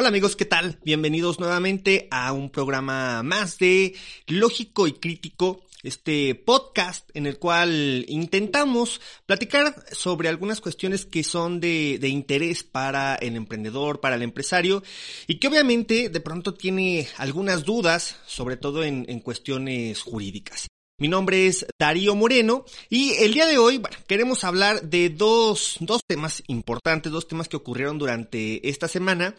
Hola amigos, ¿qué tal? Bienvenidos nuevamente a un programa más de Lógico y Crítico, este podcast en el cual intentamos platicar sobre algunas cuestiones que son de, interés para el emprendedor, para el empresario y que obviamente de pronto tiene algunas dudas, sobre todo en cuestiones jurídicas. Mi nombre es Darío Moreno y el día de hoy bueno, queremos hablar de dos, dos temas importantes, dos temas que ocurrieron durante esta semana.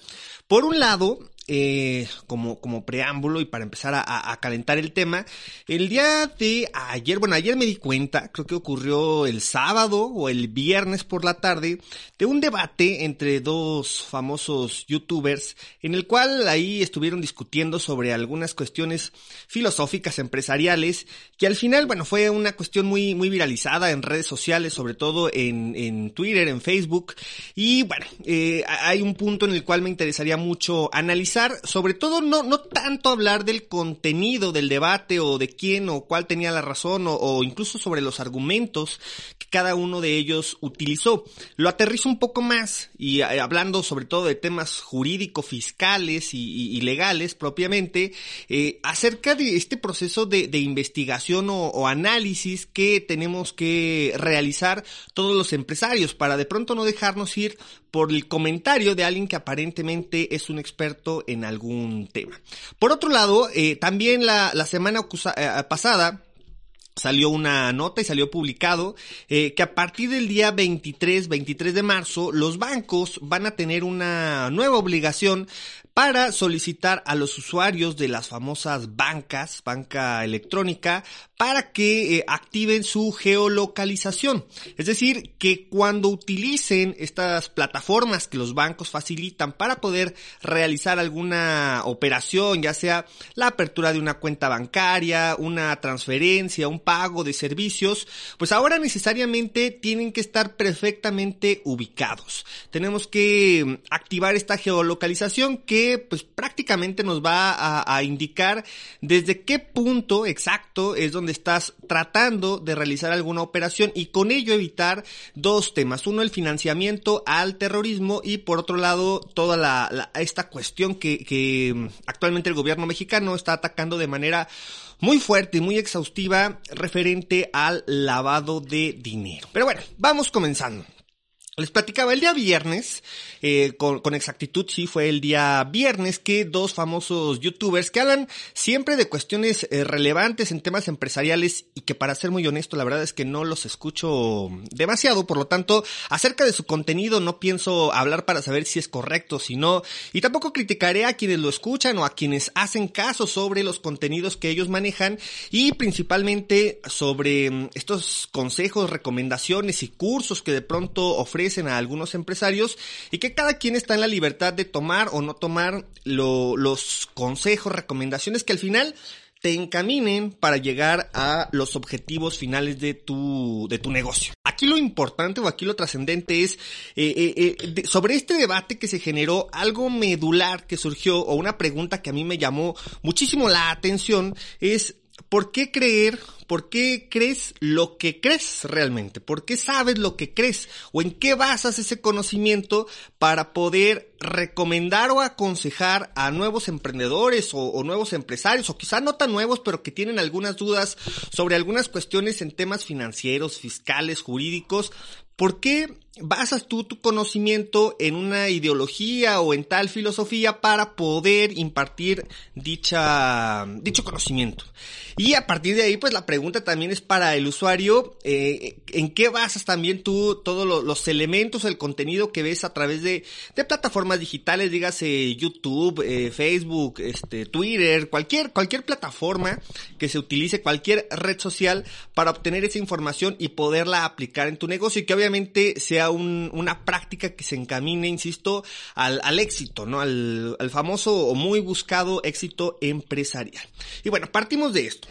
Por un lado, eh, como, como preámbulo y para empezar a, calentar el tema, el día de ayer, bueno, ayer me di cuenta, creo que ocurrió el sábado o el viernes por la tarde, de un debate entre dos famosos youtubers en el cual ahí estuvieron discutiendo sobre algunas cuestiones filosóficas empresariales que al final, bueno, fue una cuestión muy, muy viralizada en redes sociales, sobre todo en, en Twitter, en Facebook. Y bueno, eh, hay un punto en el cual me interesaría mucho analizar sobre todo no, no tanto hablar del contenido del debate o de quién o cuál tenía la razón o, incluso sobre los argumentos que cada uno de ellos utilizó. Lo aterrizo un poco más y eh, hablando sobre todo de temas jurídico-fiscales y, legales propiamente, eh, acerca de este proceso de, de investigación o, o análisis que tenemos que realizar todos los empresarios para de pronto no dejarnos ir por el comentario de alguien que aparentemente es un experto en algún tema. Por otro lado, eh, también la, la semana eh, pasada, salió una nota y salió publicado eh, que a partir del día 23, 23 de marzo, los bancos van a tener una nueva obligación para solicitar a los usuarios de las famosas bancas, banca electrónica, para que eh, activen su geolocalización. Es decir, que cuando utilicen estas plataformas que los bancos facilitan para poder realizar alguna operación, ya sea la apertura de una cuenta bancaria, una transferencia, un pago de servicios, pues ahora necesariamente tienen que estar perfectamente ubicados. Tenemos que activar esta geolocalización que pues prácticamente nos va a, indicar desde qué punto exacto es donde estás tratando de realizar alguna operación y con ello evitar dos temas. Uno, el financiamiento al terrorismo y por otro lado toda la, la esta cuestión que, que actualmente el gobierno mexicano está atacando de manera muy fuerte y muy exhaustiva referente al lavado de dinero. Pero bueno, vamos comenzando. Les platicaba el día viernes, eh, con, exactitud sí fue el día viernes que dos famosos youtubers que hablan siempre de cuestiones eh, relevantes en temas empresariales y que para ser muy honesto la verdad es que no los escucho demasiado, por lo tanto acerca de su contenido no pienso hablar para saber si es correcto o si no. Y tampoco criticaré a quienes lo escuchan o a quienes hacen caso sobre los contenidos que ellos manejan y principalmente sobre mm, estos consejos, recomendaciones y cursos que de pronto ofrecen a algunos empresarios y que cada quien está en la libertad de tomar o no tomar lo, los consejos, recomendaciones que al final te encaminen para llegar a los objetivos finales de tu, de tu negocio. Aquí lo importante o aquí lo trascendente es eh, eh, eh, sobre este debate que se generó, algo medular que surgió o una pregunta que a mí me llamó muchísimo la atención es ¿por qué creer ¿Por qué crees lo que crees realmente? ¿Por qué sabes lo que crees? ¿O en qué basas ese conocimiento para poder recomendar o aconsejar a nuevos emprendedores o, nuevos empresarios, o quizá no tan nuevos, pero que tienen algunas dudas sobre algunas cuestiones en temas financieros, fiscales, jurídicos? ¿Por qué basas tú tu conocimiento en una ideología o en tal filosofía para poder impartir dicha, dicho conocimiento? Y a partir de ahí, pues la pregunta también es para el usuario, eh, ¿en qué basas también tú todos lo, los elementos, el contenido que ves a través de, de plataformas digitales, dígase YouTube, eh, Facebook, este, Twitter, cualquier, cualquier plataforma que se utilice, cualquier red social para obtener esa información y poderla aplicar en tu negocio y que obviamente sea una práctica que se encamine, insisto, al, éxito, ¿no? Al famoso o muy buscado éxito empresarial. Y bueno, partimos de esto.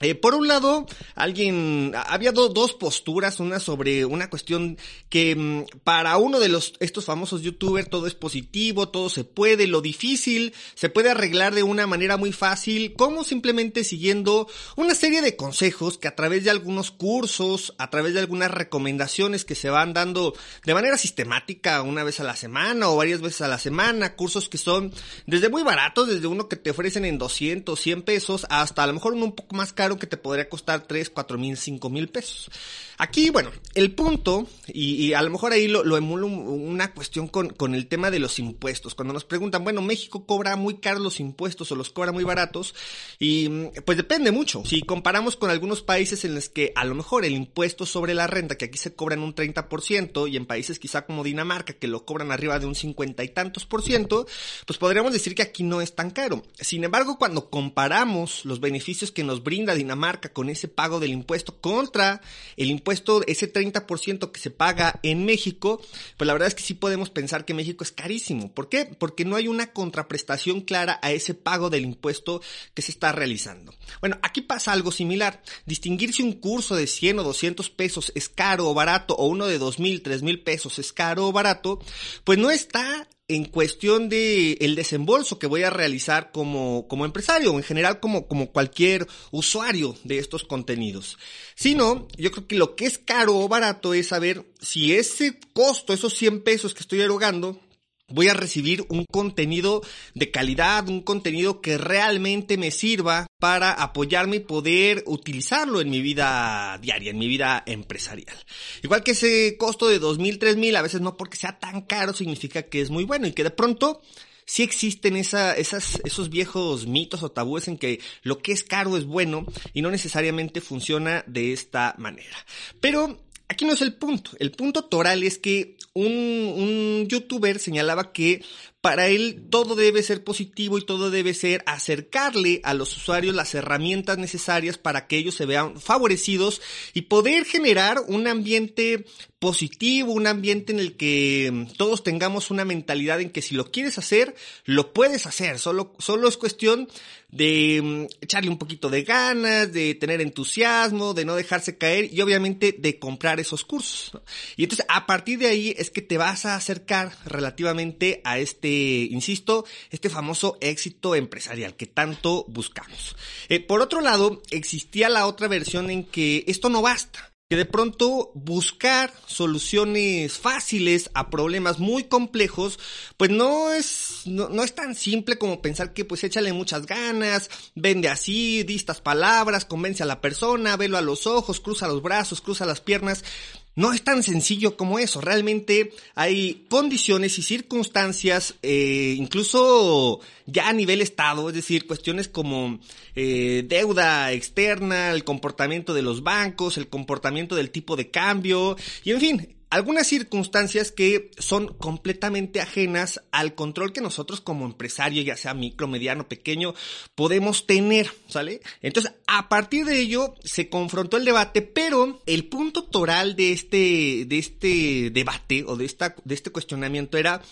Eh, por un lado, alguien, había dos posturas, una sobre una cuestión que mm, para uno de los, estos famosos youtubers todo es positivo, todo se puede, lo difícil se puede arreglar de una manera muy fácil, como simplemente siguiendo una serie de consejos que a través de algunos cursos, a través de algunas recomendaciones que se van dando de manera sistemática una vez a la semana o varias veces a la semana, cursos que son desde muy baratos, desde uno que te ofrecen en 200, 100 pesos, hasta a lo mejor uno un poco más caro que te podría costar 3, 4 mil, 5 mil pesos. Aquí, bueno, el punto, y, a lo mejor ahí lo, lo emulo una cuestión con, con, el tema de los impuestos. Cuando nos preguntan, bueno, México cobra muy caros los impuestos o los cobra muy baratos, y pues depende mucho. Si comparamos con algunos países en los que a lo mejor el impuesto sobre la renta, que aquí se cobra en un 30%, y en países quizá como Dinamarca, que lo cobran arriba de un 50 y tantos por ciento, pues podríamos decir que aquí no es tan caro. Sin embargo, cuando comparamos los beneficios que nos brinda Dinamarca con ese pago del impuesto contra el impuesto, ese 30% que se paga en México, pues la verdad es que sí podemos pensar que México es carísimo. ¿Por qué? Porque no hay una contraprestación clara a ese pago del impuesto que se está realizando. Bueno, aquí pasa algo similar. Distinguir si un curso de 100 o 200 pesos es caro o barato o uno de 2 mil, 3 mil pesos es caro o barato, pues no está en cuestión de el desembolso que voy a realizar como, como empresario o en general como, como cualquier usuario de estos contenidos. Sino, yo creo que lo que es caro o barato es saber si ese costo, esos 100 pesos que estoy erogando, voy a recibir un contenido de calidad, un contenido que realmente me sirva para apoyarme y poder utilizarlo en mi vida diaria, en mi vida empresarial. Igual que ese costo de dos mil, tres mil, a veces no porque sea tan caro significa que es muy bueno y que de pronto sí existen esa, esas, esos viejos mitos o tabúes en que lo que es caro es bueno y no necesariamente funciona de esta manera. Pero aquí no es el punto. El punto toral es que un, un youtuber señalaba que para él todo debe ser positivo y todo debe ser acercarle a los usuarios las herramientas necesarias para que ellos se vean favorecidos y poder generar un ambiente positivo, un ambiente en el que todos tengamos una mentalidad en que si lo quieres hacer, lo puedes hacer. Solo, solo es cuestión de mm, echarle un poquito de ganas, de tener entusiasmo, de no dejarse caer y obviamente de comprar esos cursos. Y entonces a partir de ahí es que te vas a acercar relativamente a este, insisto, este famoso éxito empresarial que tanto buscamos. Eh, por otro lado, existía la otra versión en que esto no basta que de pronto buscar soluciones fáciles a problemas muy complejos, pues no es, no, no, es tan simple como pensar que pues échale muchas ganas, vende así, di estas palabras, convence a la persona, velo a los ojos, cruza los brazos, cruza las piernas. No es tan sencillo como eso, realmente hay condiciones y circunstancias, eh, incluso ya a nivel Estado, es decir, cuestiones como eh, deuda externa, el comportamiento de los bancos, el comportamiento del tipo de cambio, y en fin, algunas circunstancias que son completamente ajenas al control que nosotros como empresario, ya sea micro, mediano, pequeño, podemos tener, ¿sale? Entonces, a partir de ello se confrontó el debate, pero el punto toral de este, de este debate o de esta, de este cuestionamiento era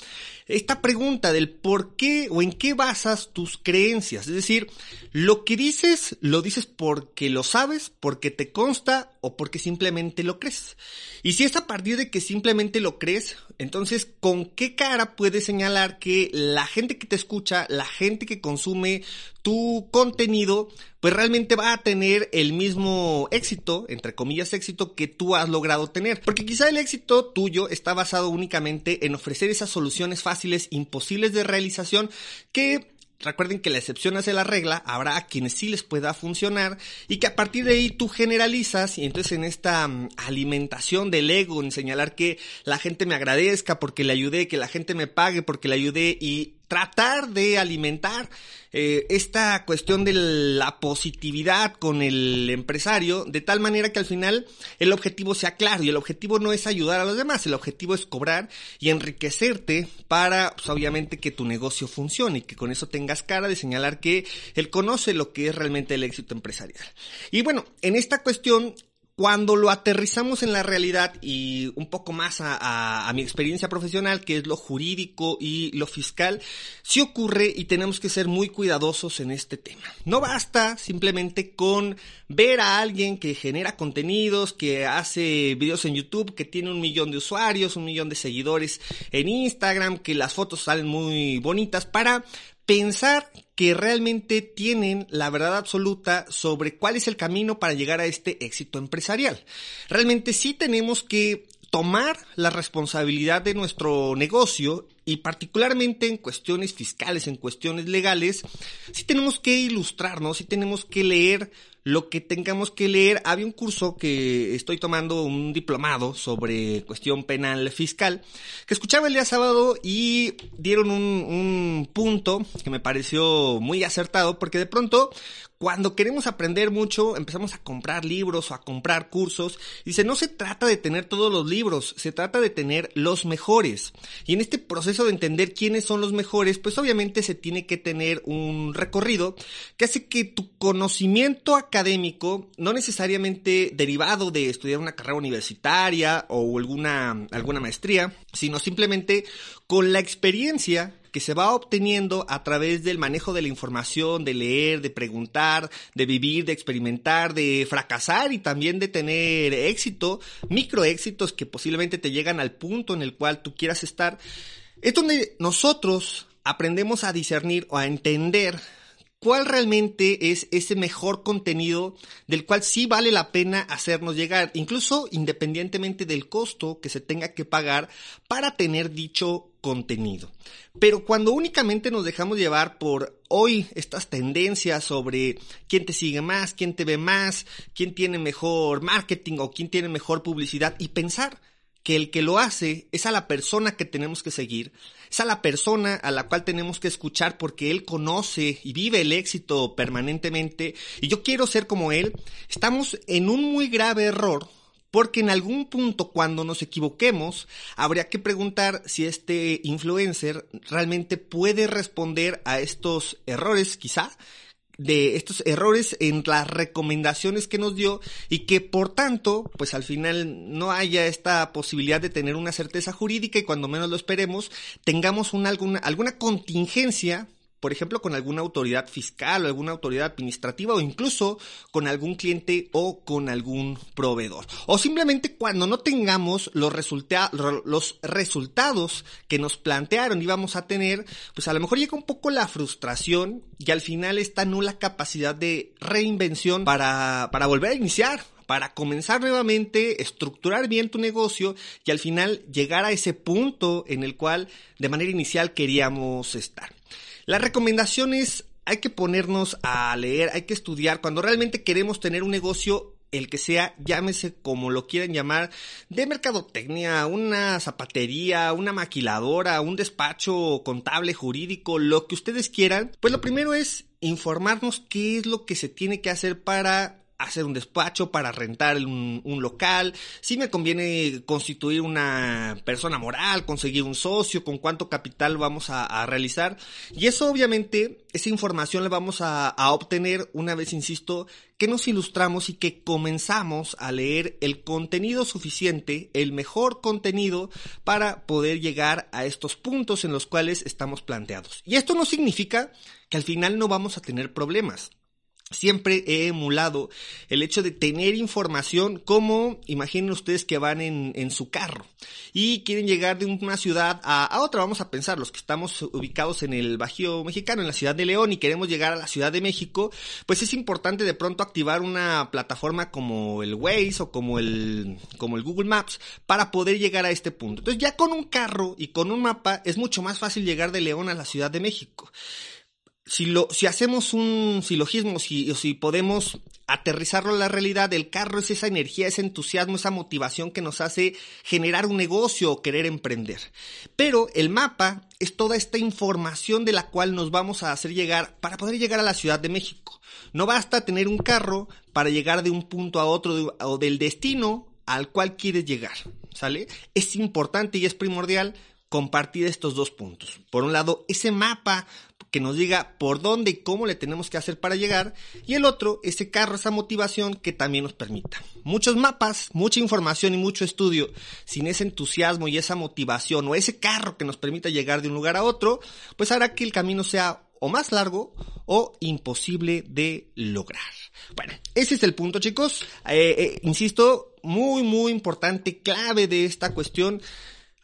esta pregunta del por qué o en qué basas tus creencias. Es decir, lo que dices, lo dices porque lo sabes, porque te consta o porque simplemente lo crees. Y si es a partir de que simplemente lo crees, entonces, ¿con qué cara puedes señalar que la gente que te escucha, la gente que consume tu contenido, pues realmente va a tener el mismo éxito, entre comillas éxito, que tú has logrado tener. Porque quizá el éxito tuyo está basado únicamente en ofrecer esas soluciones fáciles, imposibles de realización, que Recuerden que la excepción hace la regla, habrá a quienes sí les pueda funcionar y que a partir de ahí tú generalizas y entonces en esta mm, alimentación del ego, en señalar que la gente me agradezca porque le ayudé, que la gente me pague porque le ayudé y tratar de alimentar eh, esta cuestión de la positividad con el empresario de tal manera que al final el objetivo sea claro y el objetivo no es ayudar a los demás, el objetivo es cobrar y enriquecerte para pues, obviamente que tu negocio funcione y que con eso tengas cara de señalar que él conoce lo que es realmente el éxito empresarial. Y bueno, en esta cuestión cuando lo aterrizamos en la realidad y un poco más a, mi experiencia profesional, que es lo jurídico y lo fiscal, sí ocurre y tenemos que ser muy cuidadosos en este tema. No basta simplemente con ver a alguien que genera contenidos, que hace videos en YouTube, que tiene un millón de usuarios, un millón de seguidores en Instagram, que las fotos salen muy bonitas para pensar que realmente tienen la verdad absoluta sobre cuál es el camino para llegar a este éxito empresarial. Realmente sí tenemos que tomar la responsabilidad de nuestro negocio y particularmente en cuestiones fiscales, en cuestiones legales, sí tenemos que ilustrarnos, sí tenemos que leer lo que tengamos que leer. Había un curso que estoy tomando, un diplomado sobre cuestión penal fiscal, que escuchaba el día sábado y dieron un, un punto que me pareció muy acertado, porque de pronto cuando queremos aprender mucho, empezamos a comprar libros o a comprar cursos. Dice, no se trata de tener todos los libros, se trata de tener los mejores. Y en este proceso de entender quiénes son los mejores, pues obviamente se tiene que tener un recorrido que hace que tu conocimiento académico, no necesariamente derivado de estudiar una carrera universitaria o alguna, alguna maestría, sino simplemente con la experiencia que se va obteniendo a través del manejo de la información, de leer, de preguntar, de vivir, de experimentar, de fracasar y también de tener éxito, microéxitos que posiblemente te llegan al punto en el cual tú quieras estar, es donde nosotros aprendemos a discernir o a entender cuál realmente es ese mejor contenido del cual sí vale la pena hacernos llegar, incluso independientemente del costo que se tenga que pagar para tener dicho contenido. Pero cuando únicamente nos dejamos llevar por hoy estas tendencias sobre quién te sigue más, quién te ve más, quién tiene mejor marketing o quién tiene mejor publicidad y pensar que el que lo hace es a la persona que tenemos que seguir, es a la persona a la cual tenemos que escuchar porque él conoce y vive el éxito permanentemente. Y yo quiero ser como él, estamos en un muy grave error porque en algún punto cuando nos equivoquemos, habría que preguntar si este influencer realmente puede responder a estos errores, quizá, de estos errores en las recomendaciones que nos dio y que por tanto, pues al final no haya esta posibilidad de tener una certeza jurídica y cuando menos lo esperemos, tengamos una, alguna, alguna contingencia por ejemplo, con alguna autoridad fiscal o alguna autoridad administrativa o incluso con algún cliente o con algún proveedor. O simplemente cuando no tengamos los, resultados que nos plantearon íbamos a tener, pues a lo mejor llega un poco la frustración y al final esta nula capacidad de reinvención para, para volver a iniciar para comenzar nuevamente, estructurar bien tu negocio y al final llegar a ese punto en el cual de manera inicial queríamos estar. Las recomendaciones hay que ponernos a leer, hay que estudiar. Cuando realmente queremos tener un negocio, el que sea, llámese como lo quieran llamar, de mercadotecnia, una zapatería, una maquiladora, un despacho contable, jurídico, lo que ustedes quieran, pues lo primero es informarnos qué es lo que se tiene que hacer para hacer un despacho, para rentar un, local, si me conviene constituir una persona moral, conseguir un socio, con cuánto capital vamos a, realizar. Y eso obviamente, esa información la vamos a, a, obtener una vez, insisto, que nos ilustramos y que comenzamos a leer el contenido suficiente, el mejor contenido para poder llegar a estos puntos en los cuales estamos planteados. Y esto no significa que al final no vamos a tener problemas. Siempre he emulado el hecho de tener información como, imaginen ustedes que van en, en su carro y quieren llegar de una ciudad a, a, otra, vamos a pensar, los que estamos ubicados en el Bajío Mexicano, en la ciudad de León y queremos llegar a la Ciudad de México, pues es importante de pronto activar una plataforma como el Waze o como el, como el Google Maps para poder llegar a este punto. Entonces ya con un carro y con un mapa es mucho más fácil llegar de León a la Ciudad de México si, lo, si hacemos un silogismo, si, si podemos aterrizarlo a la realidad, el carro es esa energía, ese entusiasmo, esa motivación que nos hace generar un negocio o querer emprender. Pero el mapa es toda esta información de la cual nos vamos a hacer llegar para poder llegar a la Ciudad de México. No basta tener un carro para llegar de un punto a otro o del destino al cual quieres llegar, ¿sale? Es importante y es primordial compartir estos dos puntos. Por un lado, ese mapa que nos diga por dónde y cómo le tenemos que hacer para llegar, y el otro, ese carro, esa motivación que también nos permita. Muchos mapas, mucha información y mucho estudio, sin ese entusiasmo y esa motivación o ese carro que nos permita llegar de un lugar a otro, pues hará que el camino sea o más largo o imposible de lograr. Bueno, ese es el punto chicos. Eh, eh, insisto, muy muy importante, clave de esta cuestión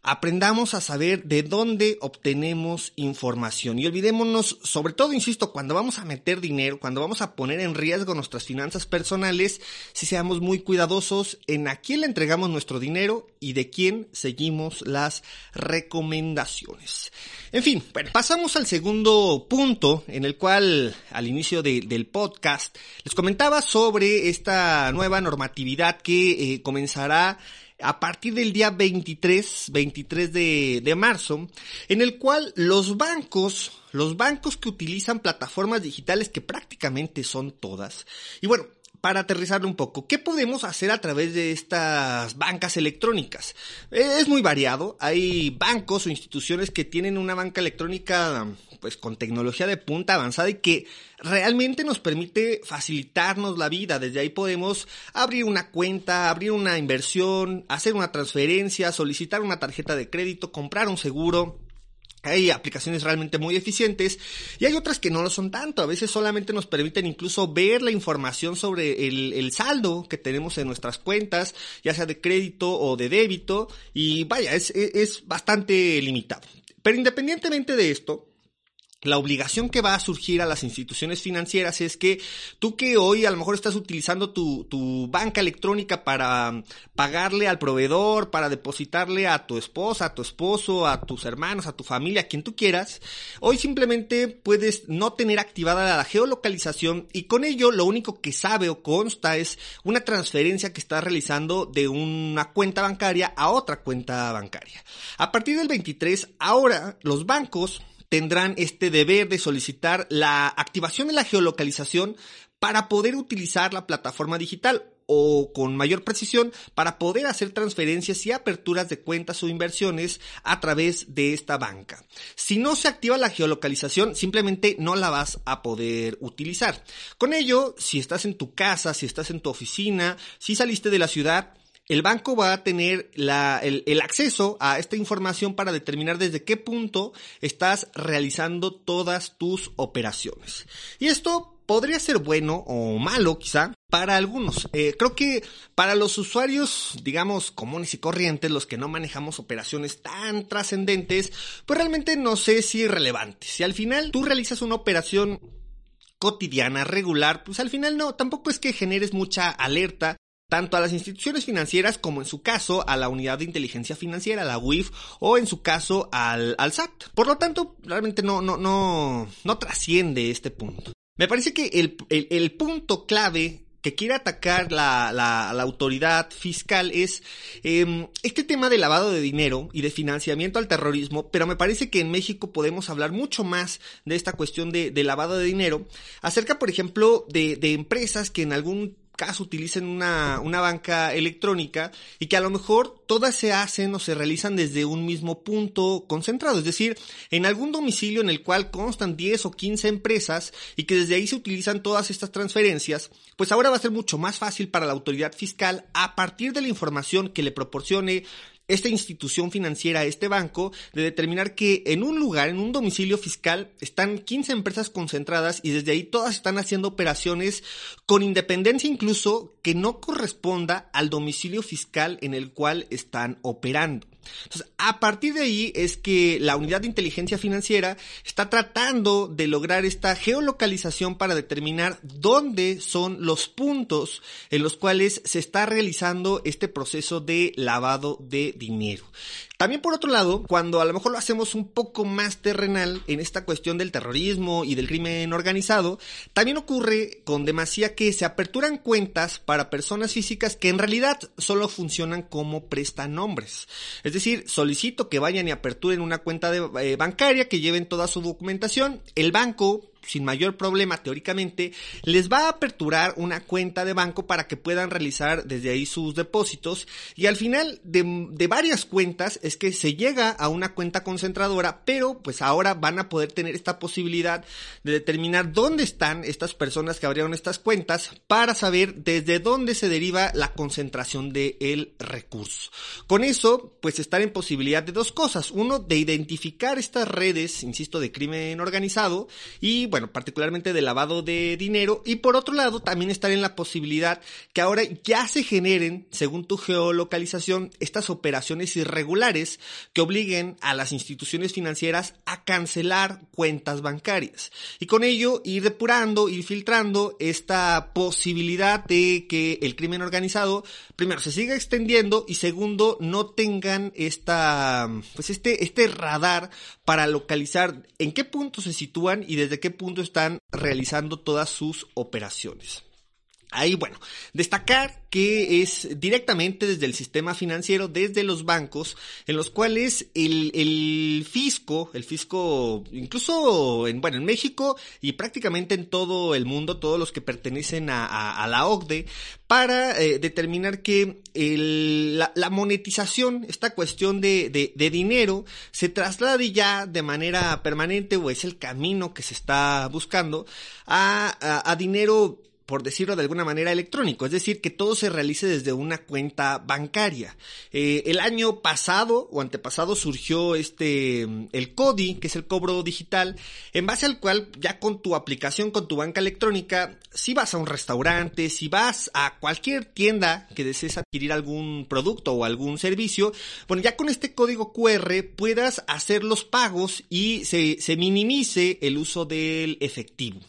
aprendamos a saber de dónde obtenemos información y olvidémonos, sobre todo, insisto, cuando vamos a meter dinero, cuando vamos a poner en riesgo nuestras finanzas personales, si seamos muy cuidadosos en a quién le entregamos nuestro dinero y de quién seguimos las recomendaciones. En fin, bueno, pasamos al segundo punto en el cual al inicio del podcast les comentaba sobre esta nueva normatividad que eh, comenzará a partir del día 23, 23 de, de marzo, en el cual los bancos, los bancos que utilizan plataformas digitales que prácticamente son todas, y bueno, para aterrizarlo un poco, ¿qué podemos hacer a través de estas bancas electrónicas? Es muy variado, hay bancos o instituciones que tienen una banca electrónica pues con tecnología de punta avanzada y que realmente nos permite facilitarnos la vida. Desde ahí podemos abrir una cuenta, abrir una inversión, hacer una transferencia, solicitar una tarjeta de crédito, comprar un seguro. Hay aplicaciones realmente muy eficientes y hay otras que no lo son tanto. A veces solamente nos permiten incluso ver la información sobre el, saldo que tenemos en nuestras cuentas, ya sea de crédito o de débito. Y vaya, es, es bastante limitado. Pero independientemente de esto, la obligación que va a surgir a las instituciones financieras es que tú que hoy a lo mejor estás utilizando tu, tu, banca electrónica para pagarle al proveedor, para depositarle a tu esposa, a tu esposo, a tus hermanos, a tu familia, a quien tú quieras, hoy simplemente puedes no tener activada la geolocalización y con ello lo único que sabe o consta es una transferencia que estás realizando de una cuenta bancaria a otra cuenta bancaria. A partir del 23, ahora los bancos tendrán este deber de solicitar la activación de la geolocalización para poder utilizar la plataforma digital o con mayor precisión para poder hacer transferencias y aperturas de cuentas o inversiones a través de esta banca. Si no se activa la geolocalización, simplemente no la vas a poder utilizar. Con ello, si estás en tu casa, si estás en tu oficina, si saliste de la ciudad, el banco va a tener el, acceso a esta información para determinar desde qué punto estás realizando todas tus operaciones. Y esto podría ser bueno o malo quizá para algunos. Eh, creo que para los usuarios, digamos, comunes y corrientes, los que no manejamos operaciones tan trascendentes, pues realmente no sé si relevante. Si al final tú realizas una operación cotidiana, regular, pues al final no, tampoco es que generes mucha alerta tanto a las instituciones financieras como en su caso a la unidad de inteligencia financiera, la UIF, o en su caso al, al SAT. Por lo tanto, realmente no, no, no, no trasciende este punto. Me parece que el, el, punto clave que quiere atacar la, la, autoridad fiscal es em, este tema de lavado de dinero y de financiamiento al terrorismo, pero me parece que en México podemos hablar mucho más de esta cuestión de, de lavado de dinero, acerca, por ejemplo, de, de empresas que en algún caso utilicen una, una banca electrónica y que a lo mejor todas se hacen o se realizan desde un mismo punto concentrado, es decir, en algún domicilio en el cual constan 10 o 15 empresas y que desde ahí se utilizan todas estas transferencias, pues ahora va a ser mucho más fácil para la autoridad fiscal a partir de la información que le proporcione esta institución financiera, este banco, de determinar que en un lugar, en un domicilio fiscal, están 15 empresas concentradas y desde ahí todas están haciendo operaciones con independencia incluso que no corresponda al domicilio fiscal en el cual están operando. Entonces, a partir de ahí es que la unidad de inteligencia financiera está tratando de lograr esta geolocalización para determinar dónde son los puntos en los cuales se está realizando este proceso de lavado de dinero. También por otro lado, cuando a lo mejor lo hacemos un poco más terrenal en esta cuestión del terrorismo y del crimen organizado, también ocurre con demasía que se aperturan cuentas para personas físicas que en realidad solo funcionan como prestanombres. Es decir, solicito que vayan y aperturen una cuenta eh, bancaria, que lleven toda su documentación, el banco sin mayor problema teóricamente, les va a aperturar una cuenta de banco para que puedan realizar desde ahí sus depósitos y al final de, de varias cuentas es que se llega a una cuenta concentradora, pero pues ahora van a poder tener esta posibilidad de determinar dónde están estas personas que abrieron estas cuentas para saber desde dónde se deriva la concentración del recurso. Con eso, pues están en posibilidad de dos cosas. Uno, de identificar estas redes, insisto, de crimen organizado y, bueno, particularmente de lavado de dinero. Y por otro lado, también estar en la posibilidad que ahora ya se generen, según tu geolocalización, estas operaciones irregulares que obliguen a las instituciones financieras a cancelar cuentas bancarias. Y con ello ir depurando, ir filtrando esta posibilidad de que el crimen organizado, primero, se siga extendiendo y segundo, no tengan esta, pues este, este radar para localizar en qué punto se sitúan y desde qué punto están realizando todas sus operaciones. Ahí, bueno, destacar que es directamente desde el sistema financiero, desde los bancos, en los cuales el, fisco, el fisco, incluso en, bueno, en México y prácticamente en todo el mundo, todos los que pertenecen a, la OCDE, para eh, determinar que la, monetización, esta cuestión de, dinero, se traslade ya de manera permanente, o es el camino que se está buscando, a, a dinero por decirlo de alguna manera, electrónico, es decir, que todo se realice desde una cuenta bancaria. Eh, el año pasado o antepasado surgió este, el CODI, que es el cobro digital, en base al cual ya con tu aplicación, con tu banca electrónica, si vas a un restaurante, si vas a cualquier tienda que desees adquirir algún producto o algún servicio, bueno, ya con este código QR puedas hacer los pagos y se, se minimice el uso del efectivo.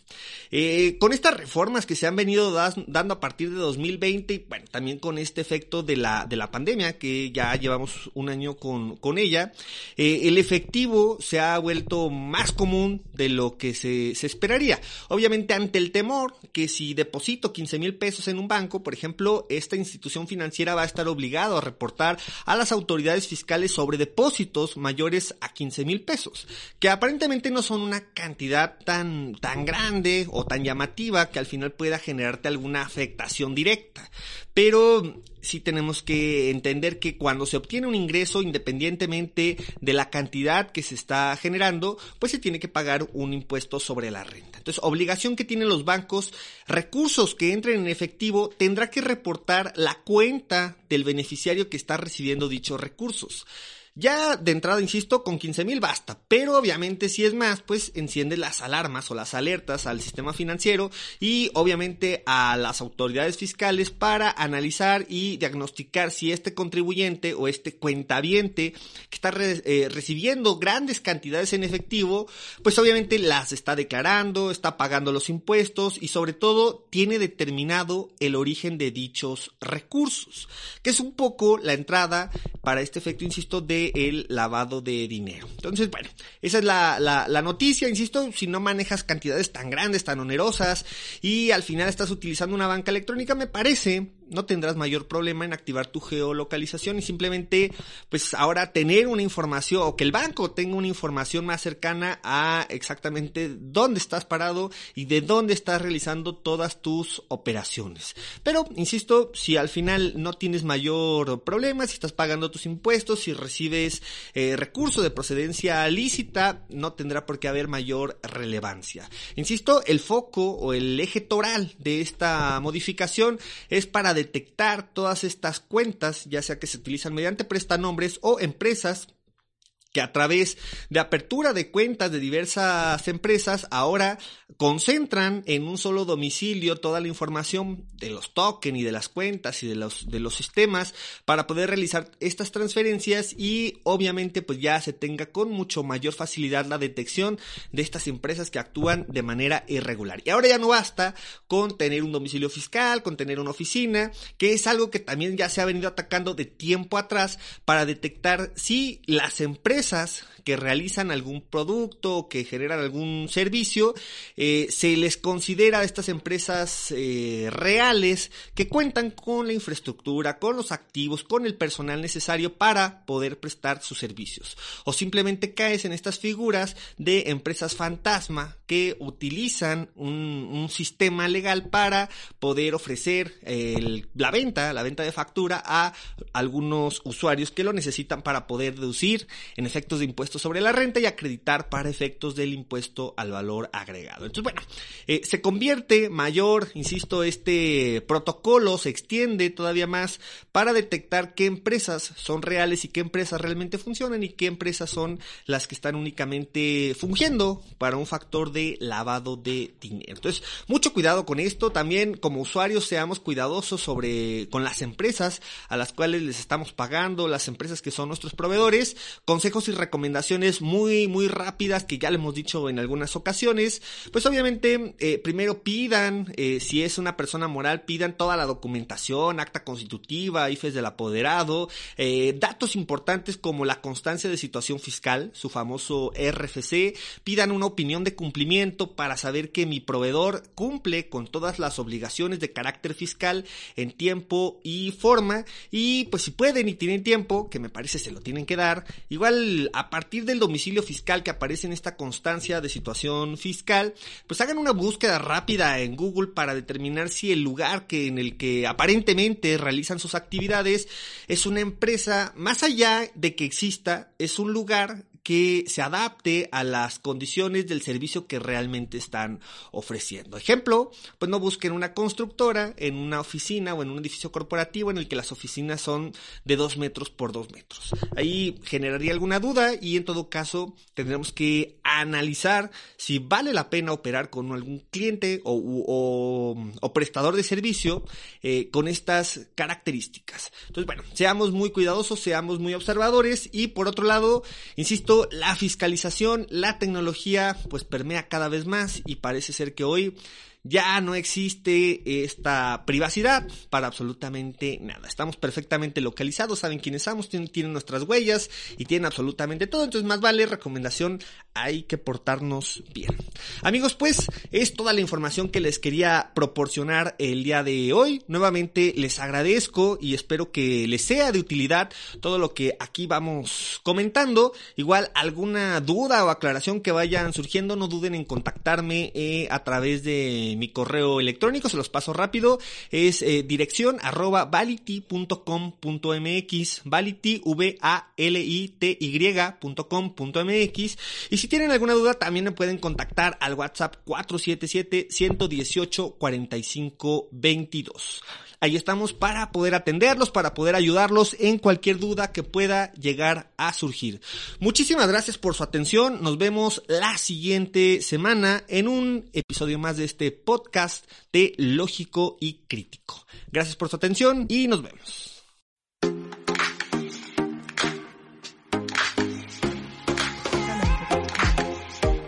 Eh, con estas reformas que se han venido dando a partir de 2020 y bueno, también con este efecto de la, de la pandemia que ya llevamos un año con, con ella, eh, el efectivo se ha vuelto más común de lo que se, se esperaría. Obviamente ante el temor que si deposito 15 mil pesos en un banco, por ejemplo, esta institución financiera va a estar obligado a reportar a las autoridades fiscales sobre depósitos mayores a 15 mil pesos, que aparentemente no son una cantidad tan, tan grande o tan llamativa que al final pueda generarte alguna afectación directa. Pero sí tenemos que entender que cuando se obtiene un ingreso, independientemente de la cantidad que se está generando, pues se tiene que pagar un impuesto sobre la renta. Entonces, obligación que tienen los bancos, recursos que entren en efectivo, tendrá que reportar la cuenta del beneficiario que está recibiendo dichos recursos. Ya de entrada, insisto, con 15 mil basta, pero obviamente si es más, pues enciende las alarmas o las alertas al sistema financiero y obviamente a las autoridades fiscales para analizar y diagnosticar si este contribuyente o este cuentaviente que está eh, recibiendo grandes cantidades en efectivo, pues obviamente las está declarando, está pagando los impuestos y sobre todo tiene determinado el origen de dichos recursos, que es un poco la entrada para este efecto, insisto, de el lavado de dinero. Entonces, bueno, esa es la, la, noticia, insisto, si no manejas cantidades tan grandes, tan onerosas y al final estás utilizando una banca electrónica, me parece no tendrás mayor problema en activar tu geolocalización y simplemente pues ahora tener una información o que el banco tenga una información más cercana a exactamente dónde estás parado y de dónde estás realizando todas tus operaciones. Pero, insisto, si al final no tienes mayor problema, si estás pagando tus impuestos, si recibes eh, recursos de procedencia lícita, no tendrá por qué haber mayor relevancia. Insisto, el foco o el eje toral de esta modificación es para detectar todas estas cuentas, ya sea que se utilizan mediante prestanombres o empresas que a través de apertura de cuentas de diversas empresas ahora concentran en un solo domicilio toda la información de los tokens y de las cuentas y de los, de los sistemas para poder realizar estas transferencias y obviamente pues ya se tenga con mucho mayor facilidad la detección de estas empresas que actúan de manera irregular. Y ahora ya no basta con tener un domicilio fiscal, con tener una oficina, que es algo que también ya se ha venido atacando de tiempo atrás para detectar si las empresas empresas que realizan algún producto o que generan algún servicio, eh, se les considera a estas empresas eh, reales que cuentan con la infraestructura, con los activos, con el personal necesario para poder prestar sus servicios. O simplemente caes en estas figuras de empresas fantasma que utilizan un, sistema legal para poder ofrecer el, la venta, la venta de factura a algunos usuarios que lo necesitan para poder deducir en efectos de impuestos sobre la renta y acreditar para efectos del impuesto al valor agregado. Entonces, bueno, eh, se convierte mayor, insisto, este protocolo se extiende todavía más para detectar qué empresas son reales y qué empresas realmente funcionan y qué empresas son las que están únicamente fungiendo para un factor de lavado de dinero. Entonces, mucho cuidado con esto. También como usuarios seamos cuidadosos sobre con las empresas a las cuales les estamos pagando, las empresas que son nuestros proveedores, consejos y recomendaciones muy, muy rápidas que ya le hemos dicho en algunas ocasiones. Pues obviamente, eh, primero pidan, eh, si es una persona moral, pidan toda la documentación, acta constitutiva, IFES del apoderado, eh, datos importantes como la constancia de situación fiscal, su famoso RFC, pidan una opinión de cumplimiento para saber que mi proveedor cumple con todas las obligaciones de carácter fiscal en tiempo y forma y pues si pueden y tienen tiempo, que me parece se lo tienen que dar, igual a partir del domicilio fiscal que aparece en esta constancia de situación fiscal, pues hagan una búsqueda rápida en Google para determinar si el lugar que en el que aparentemente realizan sus actividades es una empresa. Más allá de que exista, es un lugar que se adapte a las condiciones del servicio que realmente están ofreciendo. Ejemplo, pues no busquen una constructora en una oficina o en un edificio corporativo en el que las oficinas son de dos metros por dos metros. Ahí generaría alguna duda y en todo caso tendremos que analizar si vale la pena operar con algún cliente o, o, prestador de servicio eh, con estas características. Entonces, bueno, seamos muy cuidadosos, seamos muy observadores y por otro lado, insisto, la fiscalización, la tecnología, pues permea cada vez más y parece ser que hoy ya no existe esta privacidad para absolutamente nada. Estamos perfectamente localizados, saben quiénes somos, tienen, nuestras huellas y tienen absolutamente todo. Entonces, más vale recomendación, hay que portarnos bien. Amigos, pues es toda la información que les quería proporcionar el día de hoy. Nuevamente les agradezco y espero que les sea de utilidad todo lo que aquí vamos comentando. Igual alguna duda o aclaración que vayan surgiendo, no duden en contactarme eh, a través de mi correo electrónico, se los paso rápido, es eh, dirección arroba vality.com.mx, vality, v a l i t y si tienen alguna duda también me pueden contactar al WhatsApp 477 118 45 22. Ahí estamos para poder atenderlos, para poder ayudarlos en cualquier duda que pueda llegar a surgir. Muchísimas gracias por su atención. Nos vemos la siguiente semana en un episodio más de este podcast de Lógico y Crítico. Gracias por su atención y nos vemos.